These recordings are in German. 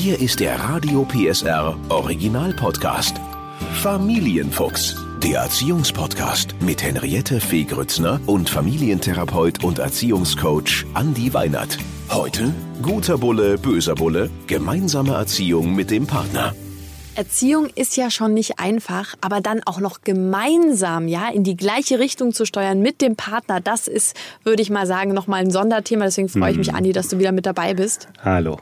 Hier ist der Radio PSR Original Podcast. Familienfuchs, der Erziehungspodcast mit Henriette Fee Grützner und Familientherapeut und Erziehungscoach Andi Weinert. Heute guter Bulle, böser Bulle, gemeinsame Erziehung mit dem Partner. Erziehung ist ja schon nicht einfach, aber dann auch noch gemeinsam, ja, in die gleiche Richtung zu steuern mit dem Partner, das ist, würde ich mal sagen, nochmal ein Sonderthema. Deswegen freue ich mich, Andi, dass du wieder mit dabei bist. Hallo.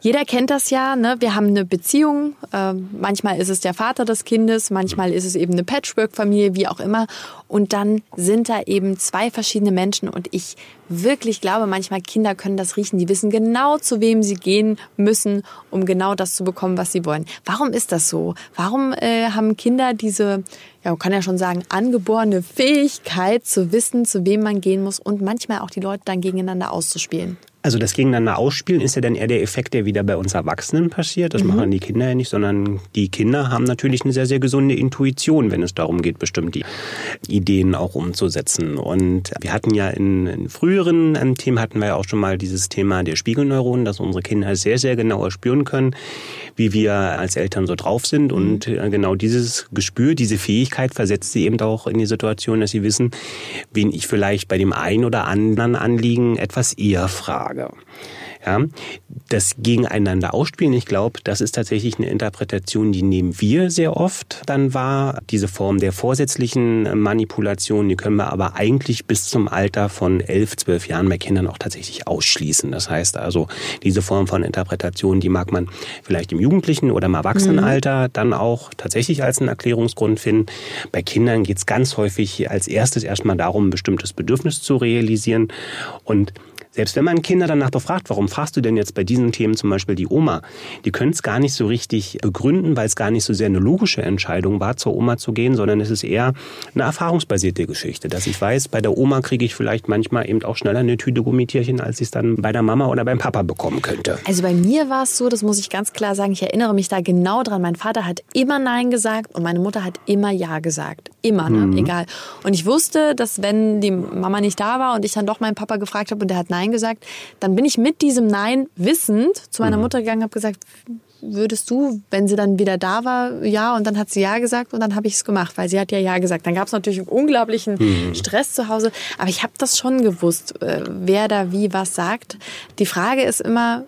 Jeder kennt das ja, ne? wir haben eine Beziehung, äh, manchmal ist es der Vater des Kindes, manchmal ist es eben eine Patchwork-Familie, wie auch immer. Und dann sind da eben zwei verschiedene Menschen und ich wirklich glaube, manchmal Kinder können das riechen, die wissen genau, zu wem sie gehen müssen, um genau das zu bekommen, was sie wollen. Warum ist das so? Warum äh, haben Kinder diese, ja, man kann ja schon sagen, angeborene Fähigkeit zu wissen, zu wem man gehen muss und manchmal auch die Leute dann gegeneinander auszuspielen? Also das Gegeneinander ausspielen ist ja dann eher der Effekt, der wieder bei uns Erwachsenen passiert. Das mhm. machen die Kinder ja nicht, sondern die Kinder haben natürlich eine sehr, sehr gesunde Intuition, wenn es darum geht, bestimmt die Ideen auch umzusetzen. Und wir hatten ja in, in früheren ähm, Themen hatten wir ja auch schon mal dieses Thema der Spiegelneuronen, dass unsere Kinder sehr, sehr genau erspüren können, wie wir als Eltern so drauf sind. Mhm. Und äh, genau dieses Gespür, diese Fähigkeit versetzt sie eben auch in die Situation, dass sie wissen, wen ich vielleicht bei dem einen oder anderen Anliegen etwas eher frage. Ja, das gegeneinander ausspielen, ich glaube, das ist tatsächlich eine Interpretation, die nehmen wir sehr oft dann wahr. Diese Form der vorsätzlichen Manipulation, die können wir aber eigentlich bis zum Alter von elf, zwölf Jahren bei Kindern auch tatsächlich ausschließen. Das heißt also, diese Form von Interpretation, die mag man vielleicht im Jugendlichen oder im Erwachsenenalter mhm. dann auch tatsächlich als einen Erklärungsgrund finden. Bei Kindern geht es ganz häufig als erstes erstmal darum, ein bestimmtes Bedürfnis zu realisieren und selbst wenn man Kinder danach befragt, warum fragst du denn jetzt bei diesen Themen zum Beispiel die Oma, die können es gar nicht so richtig begründen, weil es gar nicht so sehr eine logische Entscheidung war, zur Oma zu gehen, sondern es ist eher eine erfahrungsbasierte Geschichte, dass ich weiß, bei der Oma kriege ich vielleicht manchmal eben auch schneller eine Tüte Gummitierchen, als ich es dann bei der Mama oder beim Papa bekommen könnte. Also bei mir war es so, das muss ich ganz klar sagen, ich erinnere mich da genau dran. Mein Vater hat immer Nein gesagt und meine Mutter hat immer Ja gesagt. Immer, ne? Mhm. egal. Und ich wusste, dass wenn die Mama nicht da war und ich dann doch meinen Papa gefragt habe und der hat Nein gesagt, dann bin ich mit diesem Nein wissend zu meiner mhm. Mutter gegangen und habe gesagt, würdest du, wenn sie dann wieder da war, ja, und dann hat sie ja gesagt und dann habe ich es gemacht, weil sie hat ja ja gesagt. Dann gab es natürlich einen unglaublichen mhm. Stress zu Hause, aber ich habe das schon gewusst, äh, wer da wie was sagt. Die Frage ist immer,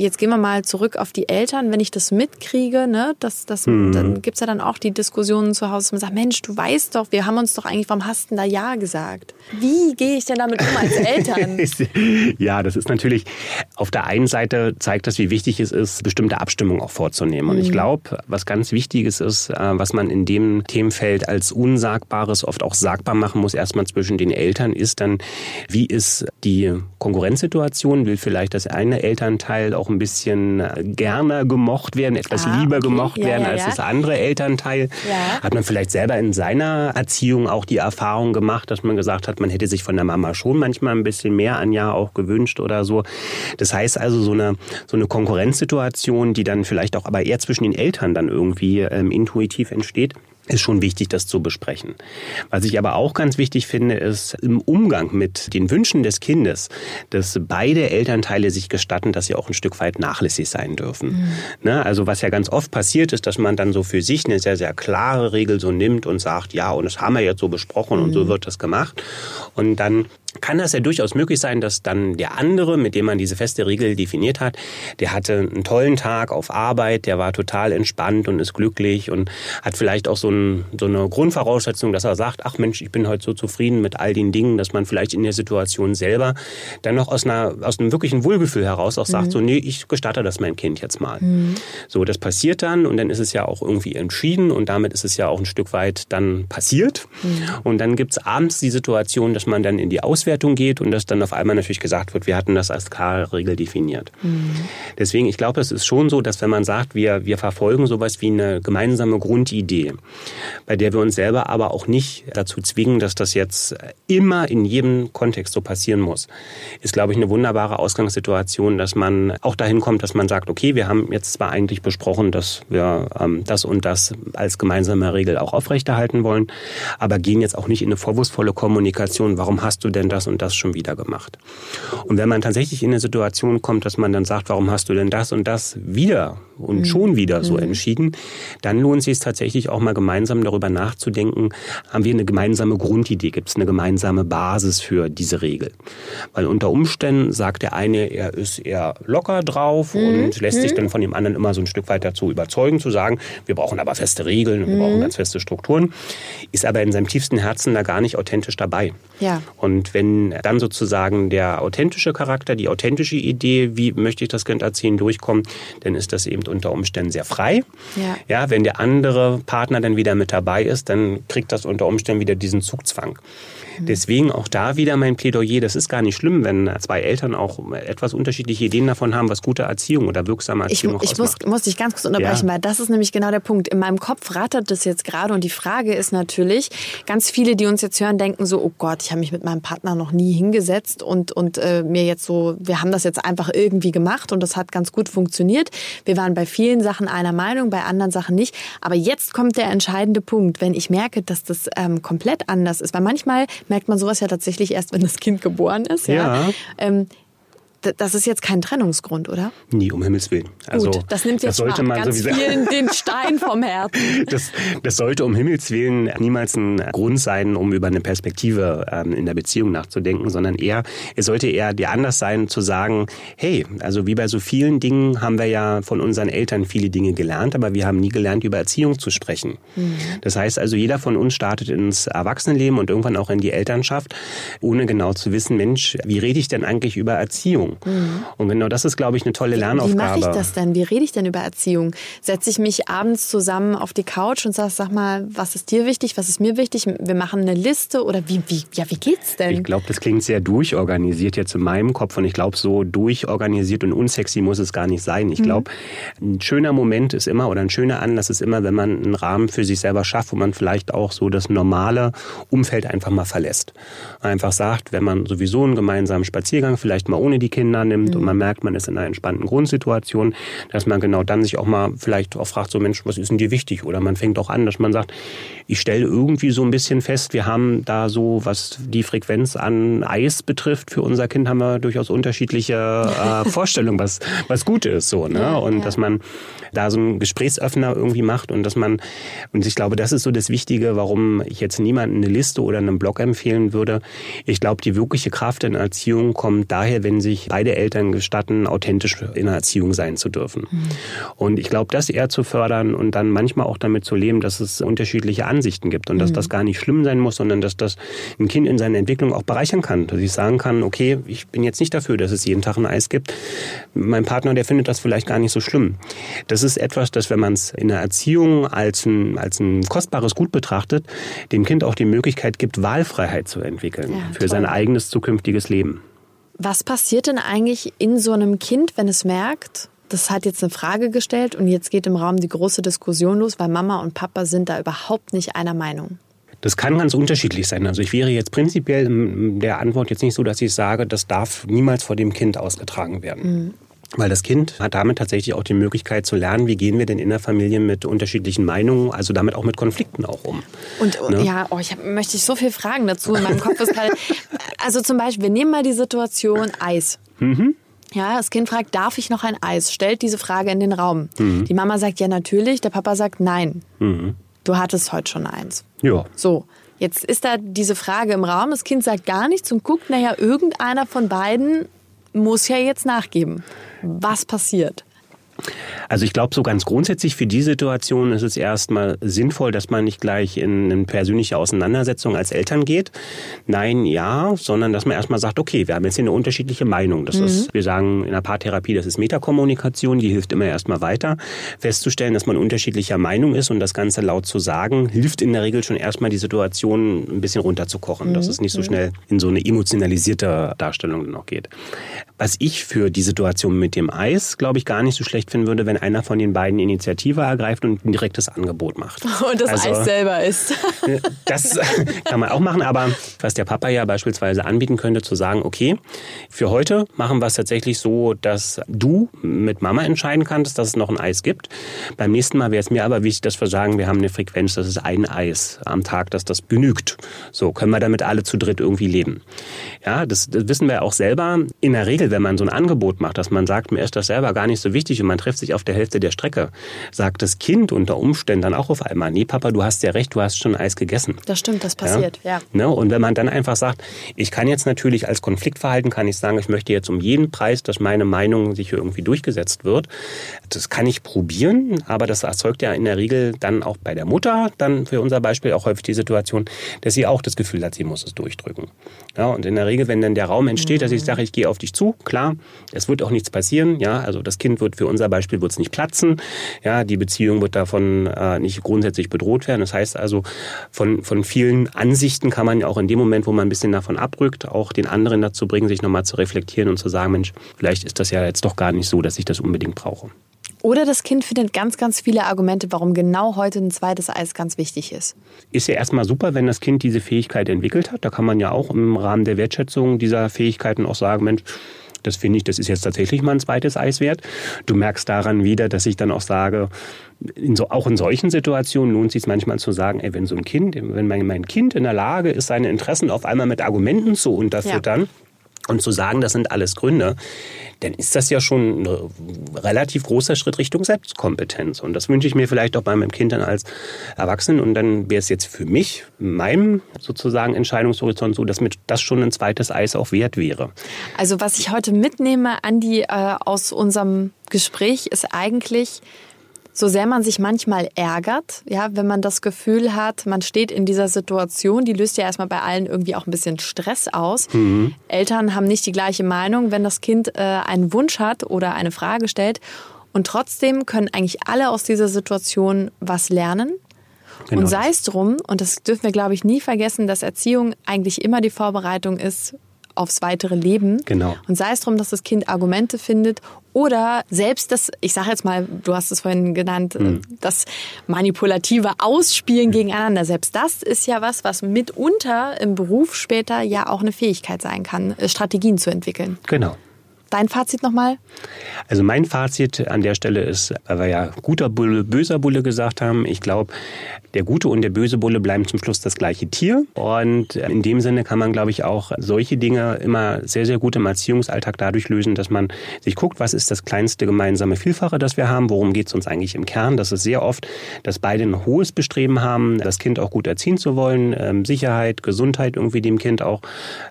jetzt gehen wir mal zurück auf die Eltern, wenn ich das mitkriege, ne, das, das, mhm. dann gibt's ja dann auch die Diskussionen zu Hause, dass man sagt, Mensch, du weißt doch, wir haben uns doch eigentlich, warum hast du denn da Ja gesagt? Wie gehe ich denn damit um als Eltern? ja, das ist natürlich, auf der einen Seite zeigt das, wie wichtig es ist, bestimmte Abstimmungen auch vorzunehmen. Und mhm. ich glaube, was ganz Wichtiges ist, äh, was man in dem Themenfeld als Unsagbares oft auch sagbar machen muss, erstmal zwischen den Eltern, ist dann, wie ist die Konkurrenzsituation? Will vielleicht das eine Elternteil auch ein bisschen äh, gerne gemocht werden, etwas ah, lieber okay. gemocht ja, werden ja, als ja. das andere Elternteil. Hat man vielleicht selber in seiner Erziehung auch die Erfahrung gemacht, dass man gesagt hat, man hätte sich von der Mama schon manchmal ein bisschen mehr an ja auch gewünscht oder so. Das heißt also so eine, so eine Konkurrenzsituation, die dann vielleicht auch aber eher zwischen den Eltern dann irgendwie ähm, intuitiv entsteht ist schon wichtig, das zu besprechen. Was ich aber auch ganz wichtig finde, ist im Umgang mit den Wünschen des Kindes, dass beide Elternteile sich gestatten, dass sie auch ein Stück weit nachlässig sein dürfen. Mhm. Ne? Also was ja ganz oft passiert ist, dass man dann so für sich eine sehr, sehr klare Regel so nimmt und sagt, ja, und das haben wir jetzt so besprochen mhm. und so mhm. wird das gemacht. Und dann kann das ja durchaus möglich sein, dass dann der andere, mit dem man diese feste Regel definiert hat, der hatte einen tollen Tag auf Arbeit, der war total entspannt und ist glücklich und hat vielleicht auch so, ein, so eine Grundvoraussetzung, dass er sagt, ach Mensch, ich bin heute so zufrieden mit all den Dingen, dass man vielleicht in der Situation selber dann noch aus, einer, aus einem wirklichen Wohlgefühl heraus auch sagt, mhm. so nee, ich gestatte das mein Kind jetzt mal. Mhm. So, das passiert dann und dann ist es ja auch irgendwie entschieden und damit ist es ja auch ein Stück weit dann passiert. Mhm. Und dann gibt's abends die Situation, dass man dann in die Aus Auswertung geht und dass dann auf einmal natürlich gesagt wird, wir hatten das als K-Regel definiert. Mhm. Deswegen, ich glaube, es ist schon so, dass wenn man sagt, wir, wir verfolgen sowas wie eine gemeinsame Grundidee, bei der wir uns selber aber auch nicht dazu zwingen, dass das jetzt immer in jedem Kontext so passieren muss, ist, glaube ich, eine wunderbare Ausgangssituation, dass man auch dahin kommt, dass man sagt, okay, wir haben jetzt zwar eigentlich besprochen, dass wir ähm, das und das als gemeinsame Regel auch aufrechterhalten wollen, aber gehen jetzt auch nicht in eine vorwurfsvolle Kommunikation. Warum hast du denn das und das schon wieder gemacht. Und wenn man tatsächlich in eine Situation kommt, dass man dann sagt, warum hast du denn das und das wieder und mhm. schon wieder so mhm. entschieden, dann lohnt es sich tatsächlich auch mal gemeinsam darüber nachzudenken, haben wir eine gemeinsame Grundidee, gibt es eine gemeinsame Basis für diese Regel. Weil unter Umständen sagt der eine, er ist eher locker drauf mhm. und lässt sich mhm. dann von dem anderen immer so ein Stück weit dazu überzeugen, zu sagen, wir brauchen aber feste Regeln, wir brauchen mhm. ganz feste Strukturen, ist aber in seinem tiefsten Herzen da gar nicht authentisch dabei. Ja. Und wenn dann sozusagen der authentische Charakter, die authentische Idee, wie möchte ich das Kind erziehen, durchkommt, dann ist das eben unter Umständen sehr frei. Ja. ja, wenn der andere Partner dann wieder mit dabei ist, dann kriegt das unter Umständen wieder diesen Zugzwang. Mhm. Deswegen auch da wieder mein Plädoyer. Das ist gar nicht schlimm, wenn zwei Eltern auch etwas unterschiedliche Ideen davon haben, was gute Erziehung oder wirksame Erziehung ich, ich muss, muss dich ganz kurz unterbrechen, ja. weil das ist nämlich genau der Punkt. In meinem Kopf rattert das jetzt gerade und die Frage ist natürlich, ganz viele, die uns jetzt hören, denken so, oh Gott, ich habe mich mit meinem Partner noch nie hingesetzt und, und äh, mir jetzt so, wir haben das jetzt einfach irgendwie gemacht und das hat ganz gut funktioniert. Wir waren bei vielen Sachen einer Meinung, bei anderen Sachen nicht. Aber jetzt kommt der entscheidende Punkt, wenn ich merke, dass das ähm, komplett anders ist. Weil manchmal merkt man sowas ja tatsächlich erst, wenn das Kind geboren ist. Ja. ja. Ähm, das ist jetzt kein Trennungsgrund, oder? Nie, um Himmels Willen. Also, Gut, das nimmt jetzt das sollte man ganz sowieso, vielen den Stein vom Herzen. Das, das, sollte um Himmels Willen niemals ein Grund sein, um über eine Perspektive ähm, in der Beziehung nachzudenken, sondern eher, es sollte eher dir anders sein, zu sagen, hey, also wie bei so vielen Dingen haben wir ja von unseren Eltern viele Dinge gelernt, aber wir haben nie gelernt, über Erziehung zu sprechen. Mhm. Das heißt also, jeder von uns startet ins Erwachsenenleben und irgendwann auch in die Elternschaft, ohne genau zu wissen, Mensch, wie rede ich denn eigentlich über Erziehung? Erziehung. Mhm. Und genau das ist, glaube ich, eine tolle Lernaufgabe. Wie mache ich das denn? Wie rede ich denn über Erziehung? Setze ich mich abends zusammen auf die Couch und sage, sag mal, was ist dir wichtig, was ist mir wichtig? Wir machen eine Liste oder wie, wie, ja, wie geht's denn? Ich glaube, das klingt sehr durchorganisiert jetzt in meinem Kopf und ich glaube, so durchorganisiert und unsexy muss es gar nicht sein. Ich glaube, mhm. ein schöner Moment ist immer oder ein schöner Anlass ist immer, wenn man einen Rahmen für sich selber schafft, wo man vielleicht auch so das normale Umfeld einfach mal verlässt. Einfach sagt, wenn man sowieso einen gemeinsamen Spaziergang vielleicht mal ohne die Kinder Kinder nimmt mhm. und man merkt, man ist in einer entspannten Grundsituation, dass man genau dann sich auch mal vielleicht auch fragt, so Mensch, was ist denn dir wichtig? Oder man fängt auch an, dass man sagt, ich stelle irgendwie so ein bisschen fest, wir haben da so, was die Frequenz an Eis betrifft, für unser Kind haben wir durchaus unterschiedliche äh, Vorstellungen, was, was gut ist. So, ne? Ja, und ja. dass man da so einen Gesprächsöffner irgendwie macht und dass man, und ich glaube, das ist so das Wichtige, warum ich jetzt niemanden eine Liste oder einen Blog empfehlen würde. Ich glaube, die wirkliche Kraft in Erziehung kommt daher, wenn sich beide Eltern gestatten, authentisch in der Erziehung sein zu dürfen. Mhm. Und ich glaube, das eher zu fördern und dann manchmal auch damit zu leben, dass es unterschiedliche Ansichten gibt und mhm. dass das gar nicht schlimm sein muss, sondern dass das ein Kind in seiner Entwicklung auch bereichern kann. Dass ich sagen kann, okay, ich bin jetzt nicht dafür, dass es jeden Tag ein Eis gibt. Mein Partner, der findet das vielleicht gar nicht so schlimm. Das ist etwas, das, wenn man es in der Erziehung als ein, als ein kostbares Gut betrachtet, dem Kind auch die Möglichkeit gibt, Wahlfreiheit zu entwickeln ja, für sein eigenes zukünftiges Leben. Was passiert denn eigentlich in so einem Kind, wenn es merkt, das hat jetzt eine Frage gestellt und jetzt geht im Raum die große Diskussion los, weil Mama und Papa sind da überhaupt nicht einer Meinung? Das kann ganz unterschiedlich sein. Also ich wäre jetzt prinzipiell in der Antwort jetzt nicht so, dass ich sage, das darf niemals vor dem Kind ausgetragen werden. Mhm. Weil das Kind hat damit tatsächlich auch die Möglichkeit zu lernen, wie gehen wir denn in der Familie mit unterschiedlichen Meinungen, also damit auch mit Konflikten auch um. Und ne? ja, oh, ich hab, möchte ich so viel Fragen dazu. In meinem Kopf ist gerade, also zum Beispiel, wir nehmen mal die Situation Eis. Mhm. Ja, das Kind fragt, darf ich noch ein Eis? Stellt diese Frage in den Raum. Mhm. Die Mama sagt ja natürlich, der Papa sagt nein. Mhm. Du hattest heute schon eins. Ja. So. Jetzt ist da diese Frage im Raum, das Kind sagt gar nichts und guckt, naja, irgendeiner von beiden muss ja jetzt nachgeben. Was passiert? Also ich glaube, so ganz grundsätzlich für die Situation ist es erstmal sinnvoll, dass man nicht gleich in eine persönliche Auseinandersetzung als Eltern geht. Nein, ja, sondern dass man erstmal sagt, okay, wir haben jetzt hier eine unterschiedliche Meinung. Das mhm. ist, wir sagen in der Paartherapie, das ist Metakommunikation, die hilft immer erstmal weiter. Festzustellen, dass man unterschiedlicher Meinung ist und das Ganze laut zu sagen, hilft in der Regel schon erstmal die Situation ein bisschen runterzukochen, mhm. dass es nicht so mhm. schnell in so eine emotionalisierte Darstellung noch geht. Was ich für die Situation mit dem Eis, glaube ich, gar nicht so schlecht finden würde, wenn einer von den beiden Initiative ergreift und ein direktes Angebot macht. Und das also, Eis selber ist. Das kann man auch machen, aber was der Papa ja beispielsweise anbieten könnte, zu sagen, okay, für heute machen wir es tatsächlich so, dass du mit Mama entscheiden kannst, dass es noch ein Eis gibt. Beim nächsten Mal wäre es mir aber wichtig, dass wir sagen, wir haben eine Frequenz, das ist ein Eis am Tag, dass das genügt. So können wir damit alle zu dritt irgendwie leben. Ja, das, das wissen wir auch selber. In der Regel, wenn man so ein Angebot macht, dass man sagt, mir ist das selber gar nicht so wichtig und man trifft sich auf der Hälfte der Strecke, sagt das Kind unter Umständen dann auch auf einmal, nee, Papa, du hast ja recht, du hast schon Eis gegessen. Das stimmt, das passiert, ja. ja. Ne? Und wenn man dann einfach sagt, ich kann jetzt natürlich als Konfliktverhalten, kann ich sagen, ich möchte jetzt um jeden Preis, dass meine Meinung sich irgendwie durchgesetzt wird. Das kann ich probieren, aber das erzeugt ja in der Regel dann auch bei der Mutter, dann für unser Beispiel auch häufig die Situation, dass sie auch das Gefühl hat, sie muss es durchdrücken. Ja, und in der Regel, wenn dann der Raum entsteht, dass ich sage, ich gehe auf dich zu, klar, es wird auch nichts passieren, ja, also das Kind wird für unser Beispiel wird es nicht platzen, ja, die Beziehung wird davon äh, nicht grundsätzlich bedroht werden. Das heißt also, von, von vielen Ansichten kann man ja auch in dem Moment, wo man ein bisschen davon abrückt, auch den anderen dazu bringen, sich nochmal zu reflektieren und zu sagen, Mensch, vielleicht ist das ja jetzt doch gar nicht so, dass ich das unbedingt brauche. Oder das Kind findet ganz, ganz viele Argumente, warum genau heute ein zweites Eis ganz wichtig ist. Ist ja erstmal super, wenn das Kind diese Fähigkeit entwickelt hat. Da kann man ja auch im Rahmen der Wertschätzung dieser Fähigkeiten auch sagen, Mensch, das finde ich, das ist jetzt tatsächlich mal ein zweites Eis wert. Du merkst daran wieder, dass ich dann auch sage, in so, auch in solchen Situationen lohnt es sich manchmal zu sagen, ey, wenn so ein Kind, wenn mein, mein Kind in der Lage ist, seine Interessen auf einmal mit Argumenten zu unterfüttern, ja und zu sagen, das sind alles Gründe, dann ist das ja schon ein relativ großer Schritt Richtung Selbstkompetenz. Und das wünsche ich mir vielleicht auch bei meinem Kind dann als Erwachsenen. Und dann wäre es jetzt für mich, meinem sozusagen Entscheidungshorizont so, dass mir das schon ein zweites Eis auch wert wäre. Also was ich heute mitnehme, Andi, äh, aus unserem Gespräch ist eigentlich, so sehr man sich manchmal ärgert, ja, wenn man das Gefühl hat, man steht in dieser Situation, die löst ja erstmal bei allen irgendwie auch ein bisschen Stress aus. Mhm. Eltern haben nicht die gleiche Meinung, wenn das Kind äh, einen Wunsch hat oder eine Frage stellt. Und trotzdem können eigentlich alle aus dieser Situation was lernen. Genau. Und sei es drum, und das dürfen wir, glaube ich, nie vergessen, dass Erziehung eigentlich immer die Vorbereitung ist aufs weitere Leben. Genau. Und sei es darum, dass das Kind Argumente findet oder selbst das, ich sage jetzt mal, du hast es vorhin genannt, mhm. das manipulative Ausspielen gegeneinander. Selbst das ist ja was, was mitunter im Beruf später ja auch eine Fähigkeit sein kann, äh, Strategien zu entwickeln. Genau. Dein Fazit nochmal? Also mein Fazit an der Stelle ist, weil wir ja guter Bulle, böser Bulle gesagt haben, ich glaube, der gute und der böse Bulle bleiben zum Schluss das gleiche Tier. Und in dem Sinne kann man, glaube ich, auch solche Dinge immer sehr, sehr gut im Erziehungsalltag dadurch lösen, dass man sich guckt, was ist das kleinste gemeinsame Vielfache, das wir haben, worum geht es uns eigentlich im Kern. Das ist sehr oft, dass beide ein hohes Bestreben haben, das Kind auch gut erziehen zu wollen, ähm, Sicherheit, Gesundheit irgendwie dem Kind auch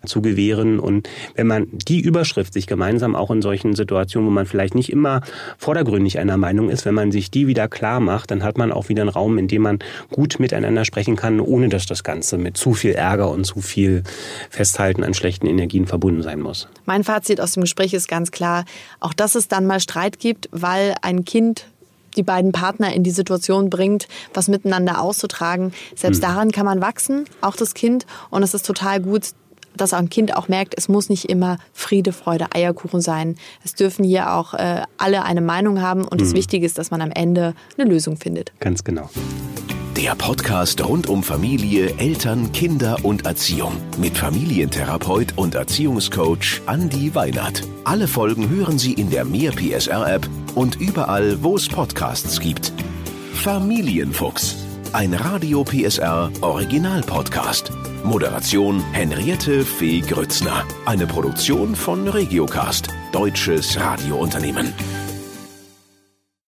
zu gewähren. Und wenn man die Überschrift sich gemeinsam gemeinsam auch in solchen Situationen, wo man vielleicht nicht immer vordergründig einer Meinung ist, wenn man sich die wieder klar macht, dann hat man auch wieder einen Raum, in dem man gut miteinander sprechen kann, ohne dass das Ganze mit zu viel Ärger und zu viel Festhalten an schlechten Energien verbunden sein muss. Mein Fazit aus dem Gespräch ist ganz klar, auch dass es dann mal Streit gibt, weil ein Kind die beiden Partner in die Situation bringt, was miteinander auszutragen. Selbst hm. daran kann man wachsen, auch das Kind. Und es ist total gut, dass ein Kind auch merkt, es muss nicht immer Friede, Freude, Eierkuchen sein. Es dürfen hier auch äh, alle eine Meinung haben und mhm. das Wichtige ist, dass man am Ende eine Lösung findet. Ganz genau. Der Podcast rund um Familie, Eltern, Kinder und Erziehung mit Familientherapeut und Erziehungscoach Andi Weinert. Alle Folgen hören Sie in der Mehr PSR App und überall, wo es Podcasts gibt. Familienfuchs, ein Radio PSR Original Podcast. Moderation Henriette Fee Grützner. Eine Produktion von Regiocast, deutsches Radiounternehmen.